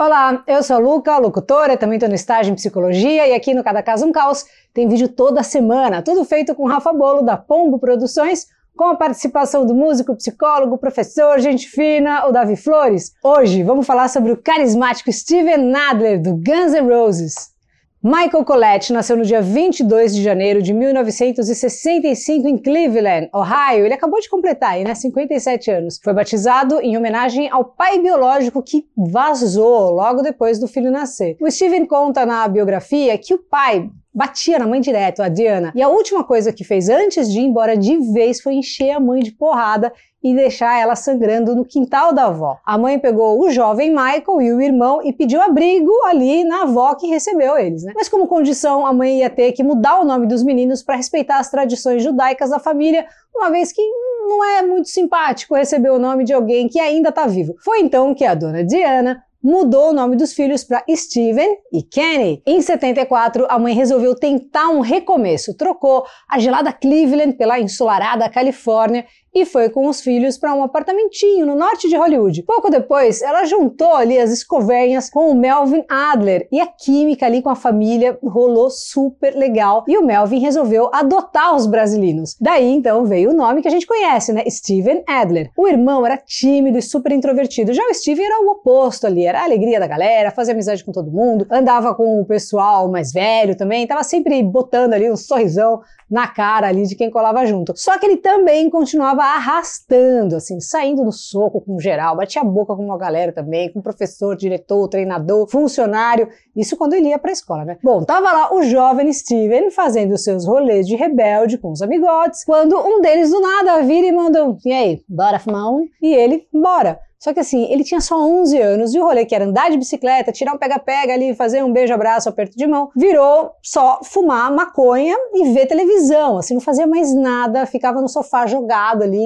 Olá, eu sou a Luca, locutora, também estou no estágio em psicologia e aqui no Cada Caso um Caos tem vídeo toda semana, tudo feito com Rafa Bolo da Pombo Produções, com a participação do músico, psicólogo, professor, gente fina, o Davi Flores. Hoje vamos falar sobre o carismático Steven Adler do Guns N' Roses. Michael Collette nasceu no dia 22 de janeiro de 1965 em Cleveland, Ohio. Ele acabou de completar né, 57 anos. Foi batizado em homenagem ao pai biológico que vazou logo depois do filho nascer. O Steven conta na biografia que o pai batia na mãe direto, a Diana. E a última coisa que fez antes de ir embora de vez foi encher a mãe de porrada e deixar ela sangrando no quintal da avó. A mãe pegou o jovem Michael e o irmão e pediu abrigo ali na avó que recebeu eles, né? Mas como condição, a mãe ia ter que mudar o nome dos meninos para respeitar as tradições judaicas da família, uma vez que não é muito simpático receber o nome de alguém que ainda está vivo. Foi então que a dona Diana mudou o nome dos filhos para Steven e Kenny. Em 74, a mãe resolveu tentar um recomeço, trocou a gelada Cleveland pela ensolarada Califórnia e foi com os filhos para um apartamentinho no norte de Hollywood. Pouco depois, ela juntou ali as escovenhas com o Melvin Adler e a química ali com a família rolou super legal e o Melvin resolveu adotar os brasileiros. Daí então veio o nome que a gente conhece, né? Steven Adler. O irmão era tímido e super introvertido, já o Steven era o oposto ali, era a alegria da galera, fazia amizade com todo mundo, andava com o pessoal mais velho também, tava sempre botando ali um sorrisão na cara ali de quem colava junto. Só que ele também continuava arrastando, assim, saindo no soco com geral, batia a boca com uma galera também, com professor, diretor, treinador, funcionário, isso quando ele ia pra escola, né? Bom, tava lá o jovem Steven fazendo seus rolês de rebelde com os amigotes, quando um deles do nada vira e manda um, e aí, bora fumar um? E ele, bora. Só que assim, ele tinha só 11 anos e o rolê que era andar de bicicleta, tirar um pega-pega ali, fazer um beijo-abraço, aperto de mão, virou só fumar maconha e ver televisão. Assim, não fazia mais nada, ficava no sofá jogado ali,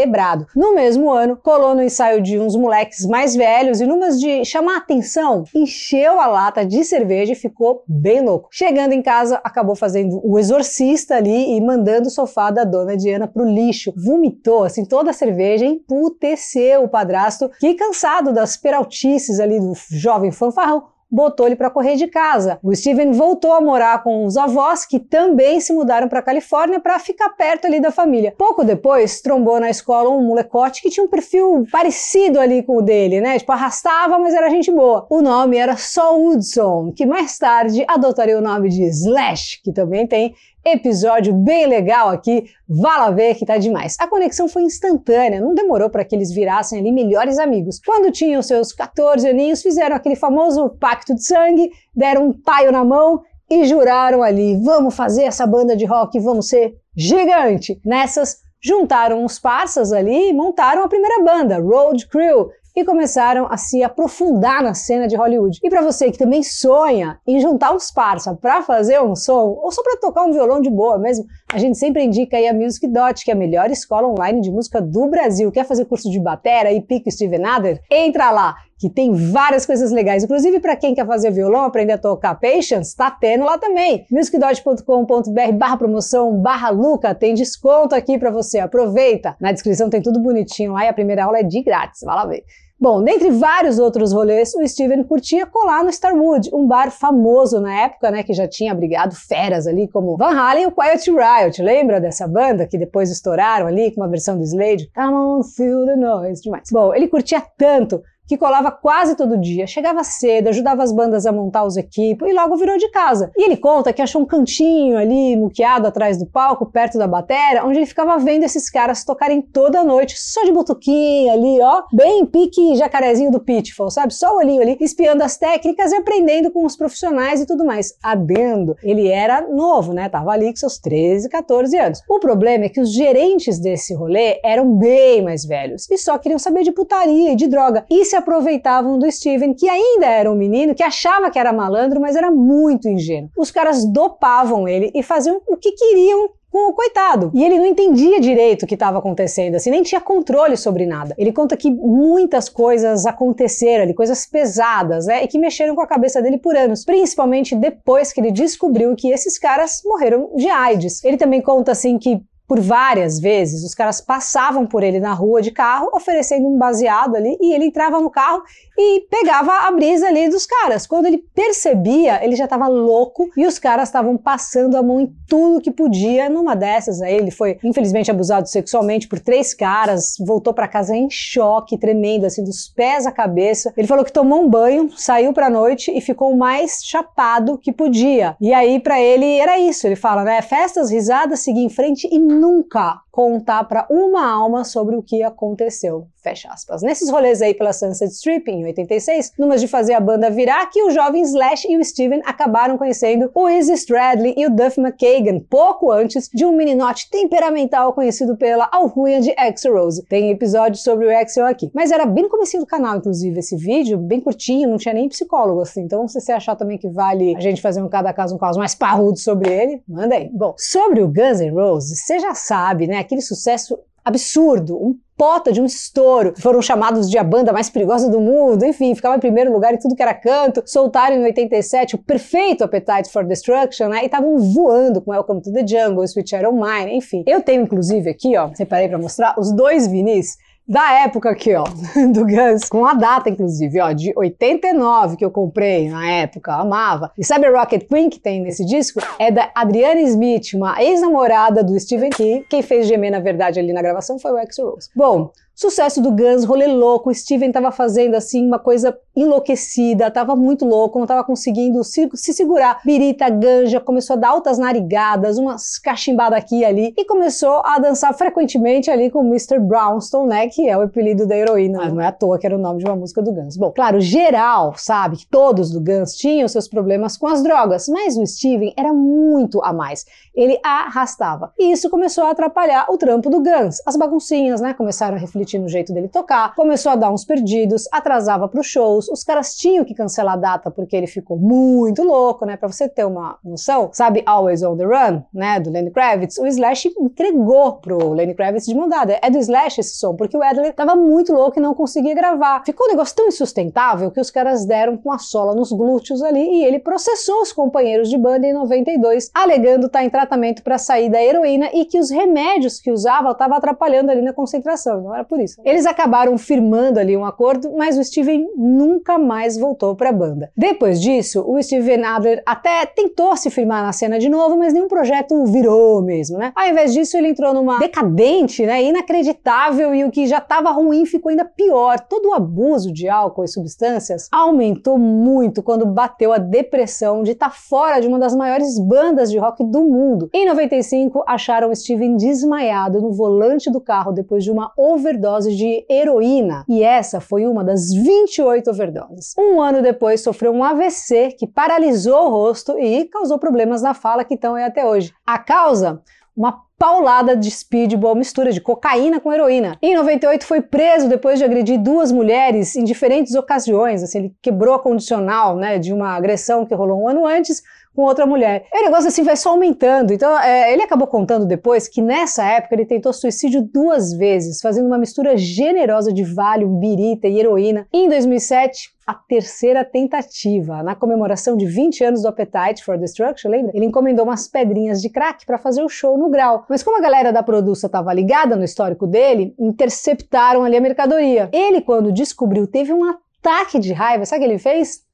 invertebrado. No mesmo ano, colou no ensaio de uns moleques mais velhos e numas de chamar atenção, encheu a lata de cerveja e ficou bem louco. Chegando em casa, acabou fazendo o exorcista ali e mandando o sofá da dona Diana pro lixo. Vomitou, assim, toda a cerveja, emputeceu o padrasto que, cansado das peraltices ali do jovem fanfarrão, botou ele para correr de casa. O Steven voltou a morar com os avós, que também se mudaram para Califórnia para ficar perto ali da família. Pouco depois, trombou na escola um molecote que tinha um perfil parecido ali com o dele, né? Tipo, arrastava, mas era gente boa. O nome era Saul Woodson, que mais tarde adotaria o nome de Slash, que também tem episódio bem legal aqui, vá lá ver que tá demais. A conexão foi instantânea, não demorou para que eles virassem ali melhores amigos. Quando tinham seus 14 aninhos, fizeram aquele famoso pacto de sangue, deram um taio na mão e juraram ali, vamos fazer essa banda de rock, vamos ser gigante. Nessas, juntaram uns parças ali e montaram a primeira banda, Road Crew, e começaram a se aprofundar na cena de Hollywood. E para você que também sonha em juntar uns parça para fazer um som ou só para tocar um violão de boa mesmo, a gente sempre indica aí a Music Dot, que é a melhor escola online de música do Brasil. Quer fazer curso de batera e pico Steven Adler? Entra lá! Que tem várias coisas legais. Inclusive, para quem quer fazer violão, aprender a tocar Patience, tá tendo lá também. musicdot.com.br barra promoção barra Luca, tem desconto aqui para você. Aproveita! Na descrição tem tudo bonitinho lá e a primeira aula é de grátis. Vai lá ver. Bom, dentre vários outros rolês, o Steven curtia colar no Starwood, um bar famoso na época, né, que já tinha abrigado feras ali como Van Halen e o Quiet Riot. Lembra dessa banda que depois estouraram ali com uma versão do Slade? Come on, feel the noise. Demais. Bom, ele curtia tanto que colava quase todo dia, chegava cedo, ajudava as bandas a montar os equipos e logo virou de casa. E ele conta que achou um cantinho ali, muqueado atrás do palco, perto da bateria, onde ele ficava vendo esses caras tocarem toda noite, só de butuquinha ali, ó, bem pique jacarezinho do Pitfall, sabe? Só o olhinho ali, espiando as técnicas e aprendendo com os profissionais e tudo mais. Adendo, ele era novo, né? Tava ali com seus 13, 14 anos. O problema é que os gerentes desse rolê eram bem mais velhos e só queriam saber de putaria e de droga. E se aproveitavam do Steven, que ainda era um menino que achava que era malandro, mas era muito ingênuo. Os caras dopavam ele e faziam o que queriam com o coitado. E ele não entendia direito o que estava acontecendo, assim, nem tinha controle sobre nada. Ele conta que muitas coisas aconteceram ali, coisas pesadas, né, e que mexeram com a cabeça dele por anos, principalmente depois que ele descobriu que esses caras morreram de AIDS. Ele também conta assim que Por várias vezes, os caras passavam por ele na rua de carro, oferecendo um baseado ali, e ele entrava no carro e pegava a brisa ali dos caras. Quando ele percebia, ele já estava louco e os caras estavam passando a mão em tudo que podia. Numa dessas aí, ele foi infelizmente abusado sexualmente por três caras, voltou para casa em choque, tremendo, assim, dos pés à cabeça. Ele falou que tomou um banho, saiu pra noite e ficou mais chapado que podia. E aí, para ele, era isso. Ele fala, né? Festas, risadas, seguir em frente e nunca contar para uma alma sobre o que aconteceu. Fecha aspas. Nesses rolês aí pela Sunset Strip, em 86, numas de fazer a banda virar, que o jovem Slash e o Steven acabaram conhecendo o Izzy Stradley e o Duff McKagan, pouco antes de um mininote temperamental conhecido pela alcunha de Axel Rose. Tem episódio sobre o Axel aqui. Mas era bem no começo do canal, inclusive, esse vídeo, bem curtinho, não tinha nem psicólogo, assim. Então, se você achar também que vale a gente fazer um cada caso um caso mais parrudo sobre ele, manda aí. Bom, sobre o Guns N' Roses, você já sabe, né? Aquele sucesso absurdo, um pota de um estouro. Foram chamados de a banda mais perigosa do mundo, enfim, ficava em primeiro lugar em tudo que era canto. Soltaram em 87 o perfeito Appetite for Destruction, né? E estavam voando com Welcome to the Jungle, Sweet Child Mine, enfim. Eu tenho inclusive aqui, ó, separei para mostrar os dois vinis da época aqui, ó, do Guns, com a data, inclusive, ó, de 89 que eu comprei na época, amava. E sabe a Rocket Queen que tem nesse disco? É da Adriana Smith, uma ex-namorada do Steven Key. Quem fez gemer, na verdade, ali na gravação foi o Axl Rose. Bom, Sucesso do Guns, rolê louco, o Steven tava fazendo assim uma coisa enlouquecida, tava muito louco, não tava conseguindo se, se segurar. Birita, ganja, começou a dar altas narigadas, umas cachimbadas aqui e ali, e começou a dançar frequentemente ali com o Mr. Brownstone, né, que é o apelido da heroína, mas não é à toa que era o nome de uma música do Guns. Bom, claro, geral sabe que todos do Guns tinham seus problemas com as drogas, mas o Steven era muito a mais. Ele arrastava. E isso começou a atrapalhar o trampo do Guns. As baguncinhas, né, começaram a refletir no jeito dele tocar, começou a dar uns perdidos, atrasava para os shows, os caras tinham que cancelar a data porque ele ficou muito louco, né? Para você ter uma noção, sabe Always on the Run, né, do Lenny Kravitz, o Slash entregou pro Lenny Kravitz de mandada. É do Slash esse som, porque o Adler tava muito louco e não conseguia gravar. Ficou um negócio tão insustentável que os caras deram com a sola nos glúteos ali e ele processou os companheiros de banda em 92, alegando estar tá em tratamento para sair da heroína e que os remédios que usava estavam atrapalhando ali na concentração. Não era por isso. Eles acabaram firmando ali um acordo, mas o Steven nunca mais voltou para a banda. Depois disso, o Steven Adler até tentou se firmar na cena de novo, mas nenhum projeto virou mesmo, né? Ao invés disso, ele entrou numa decadente, né, inacreditável e o que já estava ruim ficou ainda pior. Todo o abuso de álcool e substâncias aumentou muito quando bateu a depressão de estar tá fora de uma das maiores bandas de rock do mundo. Em 95, acharam Steven desmaiado no volante do carro depois de uma overdose de heroína, e essa foi uma das 28 overdoses. Um ano depois, sofreu um AVC que paralisou o rosto e causou problemas na fala que estão aí até hoje. A causa? Uma paulada de speedball, mistura de cocaína com heroína. Em 98 foi preso depois de agredir duas mulheres em diferentes ocasiões. Assim, ele quebrou a condicional né, de uma agressão que rolou um ano antes, com outra mulher. E o negócio assim vai só aumentando. Então, é, ele acabou contando depois que nessa época ele tentou suicídio duas vezes, fazendo uma mistura generosa de Valium, birita e heroína. E em 2007, a terceira tentativa. Na comemoração de 20 anos do Appetite for Destruction, lembra? Ele encomendou umas pedrinhas de crack para fazer o show no grau. Mas como a galera da produção estava ligada no histórico dele, interceptaram ali a mercadoria. Ele, quando descobriu, teve um ataque de raiva. Sabe o que ele fez?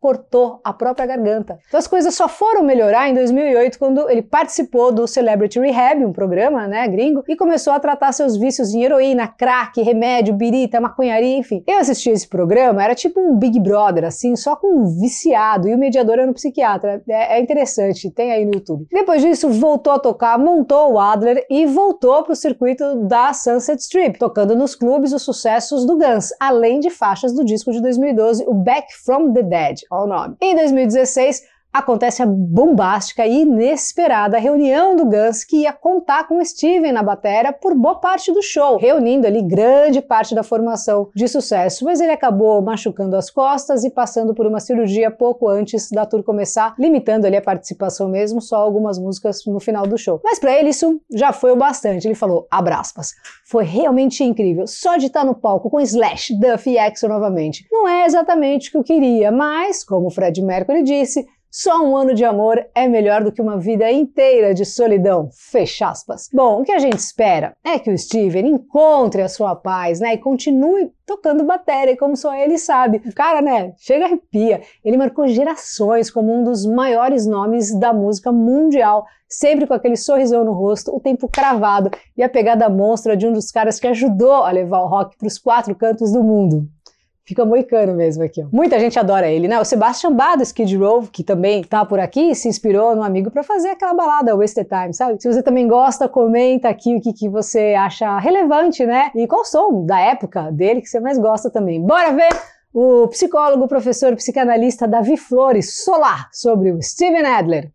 Cortou a própria garganta. Então as coisas só foram melhorar em 2008 quando ele participou do Celebrity Rehab, um programa, né, gringo, e começou a tratar seus vícios em heroína, crack, remédio, birita, maconharia, enfim. Eu assisti esse programa, era tipo um Big Brother, assim, só com um viciado e o mediador era um psiquiatra. É, é interessante, tem aí no YouTube. Depois disso, voltou a tocar, montou o Adler e voltou para o circuito da Sunset Strip, tocando nos clubes os sucessos do Guns, além de faixas do disco de 2012, o Back from the Dead o nome. Em 2016, acontece a bombástica e inesperada reunião do Guns que ia contar com Steven na bateria por boa parte do show, reunindo ali grande parte da formação de sucesso, mas ele acabou machucando as costas e passando por uma cirurgia pouco antes da tour começar, limitando ali a participação mesmo, só algumas músicas no final do show. Mas para ele isso já foi o bastante. Ele falou, abraspas, foi realmente incrível, só de estar no palco com Slash, Duff e Axel novamente. Não é exatamente o que eu queria, mas, como Fred Mercury disse, Só um ano de amor é melhor do que uma vida inteira de solidão. Fecha aspas. Bom, o que a gente espera é que o Steven encontre a sua paz, né? E continue tocando bateria, como só ele sabe. O cara, né? Chega arrepia. Ele marcou gerações como um dos maiores nomes da música mundial, sempre com aquele sorrisão no rosto, o tempo cravado e a pegada monstra de um dos caras que ajudou a levar o rock para os quatro cantos do mundo. Fica moicano mesmo aqui, ó. Muita gente adora ele, né? O Sebastian Bach do Skid Row, que também tá por aqui, se inspirou no amigo para fazer aquela balada Wasted Time, sabe? Se você também gosta, comenta aqui o que, que você acha relevante, né? E qual som da época dele que você mais gosta também. Bora ver o psicólogo, professor, psicanalista Davi Flores Solar sobre o Steven Adler.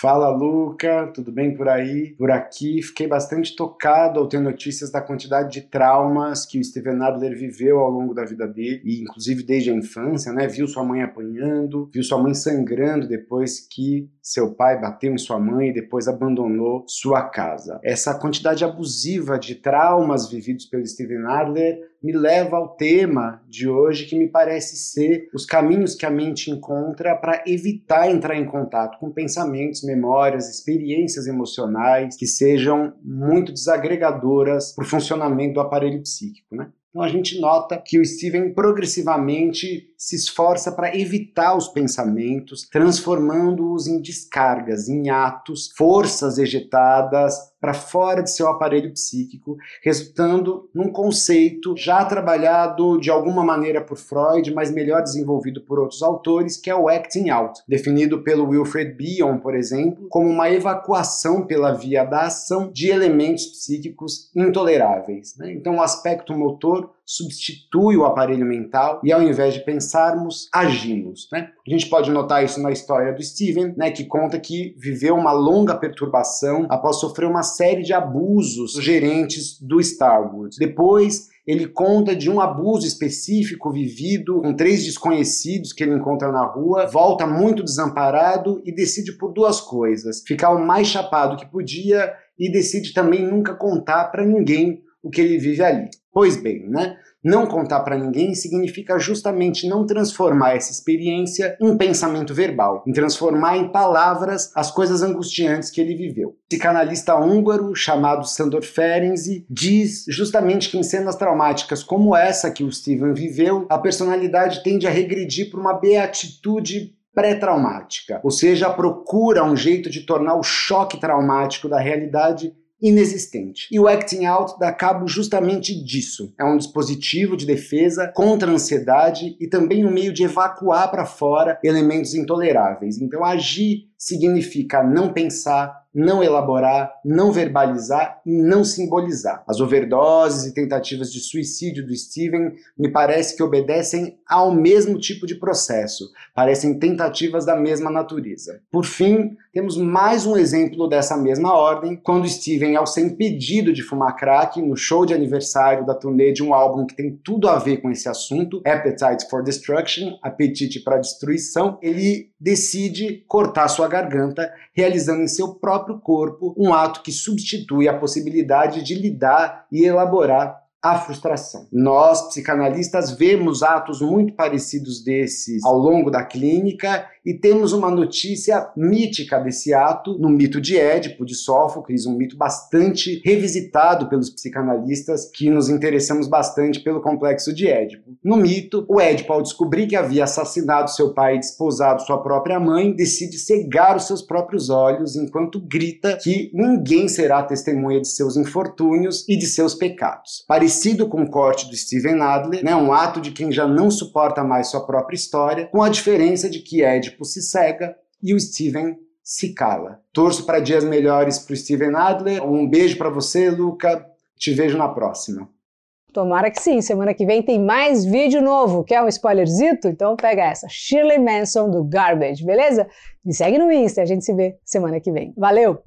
Fala Luca, tudo bem por aí? Por aqui, fiquei bastante tocado ao ter notícias da quantidade de traumas que o Steven Adler viveu ao longo da vida dele, e inclusive desde a infância, né? Viu sua mãe apanhando, viu sua mãe sangrando depois que seu pai bateu em sua mãe e depois abandonou sua casa. Essa quantidade abusiva de traumas vividos pelo Steven Adler me leva ao tema de hoje, que me parece ser os caminhos que a mente encontra para evitar entrar em contato com pensamentos, memórias, experiências emocionais que sejam muito desagregadoras para o funcionamento do aparelho psíquico, né? Então a gente nota que o Steven progressivamente se esforça para evitar os pensamentos, transformando-os em descargas, em atos, forças ejetadas para fora de seu aparelho psíquico, resultando num conceito já trabalhado de alguma maneira por Freud, mas melhor desenvolvido por outros autores, que é o acting out, definido pelo Wilfred Bion, por exemplo, como uma evacuação pela via da ação de elementos psíquicos intoleráveis. Né? Então, o aspecto motor substitui o aparelho mental e ao invés de pensarmos, agimos. Né? A gente pode notar isso na história do Steven, né, que conta que viveu uma longa perturbação após sofrer uma série de abusos gerentes do Starwood. Depois, ele conta de um abuso específico vivido com três desconhecidos que ele encontra na rua, volta muito desamparado e decide por duas coisas: ficar o mais chapado que podia e decide também nunca contar para ninguém o que ele vive ali. Pois bem, né? Não contar para ninguém significa justamente não transformar essa experiência em pensamento verbal, em transformar em palavras as coisas angustiantes que ele viveu. O psicanalista húngaro chamado Sandor Ferenczi diz justamente que em cenas traumáticas como essa que o Steven viveu, a personalidade tende a regredir para uma beatitude pré-traumática, ou seja, procura um jeito de tornar o choque traumático da realidade inexistente. E o acting out dá cabo justamente disso. É um dispositivo de defesa contra a ansiedade e também um meio de evacuar para fora elementos intoleráveis. Então agir significa não pensar, não elaborar, não verbalizar e não simbolizar. As overdoses e tentativas de suicídio do Steven me parece que obedecem ao mesmo tipo de processo, parecem tentativas da mesma natureza. Por fim, temos mais um exemplo dessa mesma ordem, quando Steven, ao ser impedido de fumar crack no show de aniversário da turnê de um álbum que tem tudo a ver com esse assunto, Appetite for Destruction, Apetite para Destruição, ele decide cortar sua garganta, realizando em seu próprio corpo um ato que substitui a possibilidade de lidar e elaborar a frustração. Nós, psicanalistas, vemos atos muito parecidos desses ao longo da clínica e temos uma notícia mítica desse ato no mito de Édipo, de Sófocles, um mito bastante revisitado pelos psicanalistas que nos interessamos bastante pelo complexo de Édipo. No mito, o Édipo, ao descobrir que havia assassinado seu pai e desposado sua própria mãe, decide cegar os seus próprios olhos enquanto grita que ninguém será testemunha de seus infortúnios e de seus pecados. Parecido com o corte do Steven Adler, né, um ato de quem já não suporta mais sua própria história, com a diferença de que Édipo se cega e o Steven se cala. Torço para dias melhores para o Steven Adler. Um beijo para você, Luca. Te vejo na próxima. Tomara que sim. Semana que vem tem mais vídeo novo. Quer um spoilerzito? Então pega essa. Shirley Manson do Garbage, beleza? Me segue no Insta. A gente se vê semana que vem. Valeu!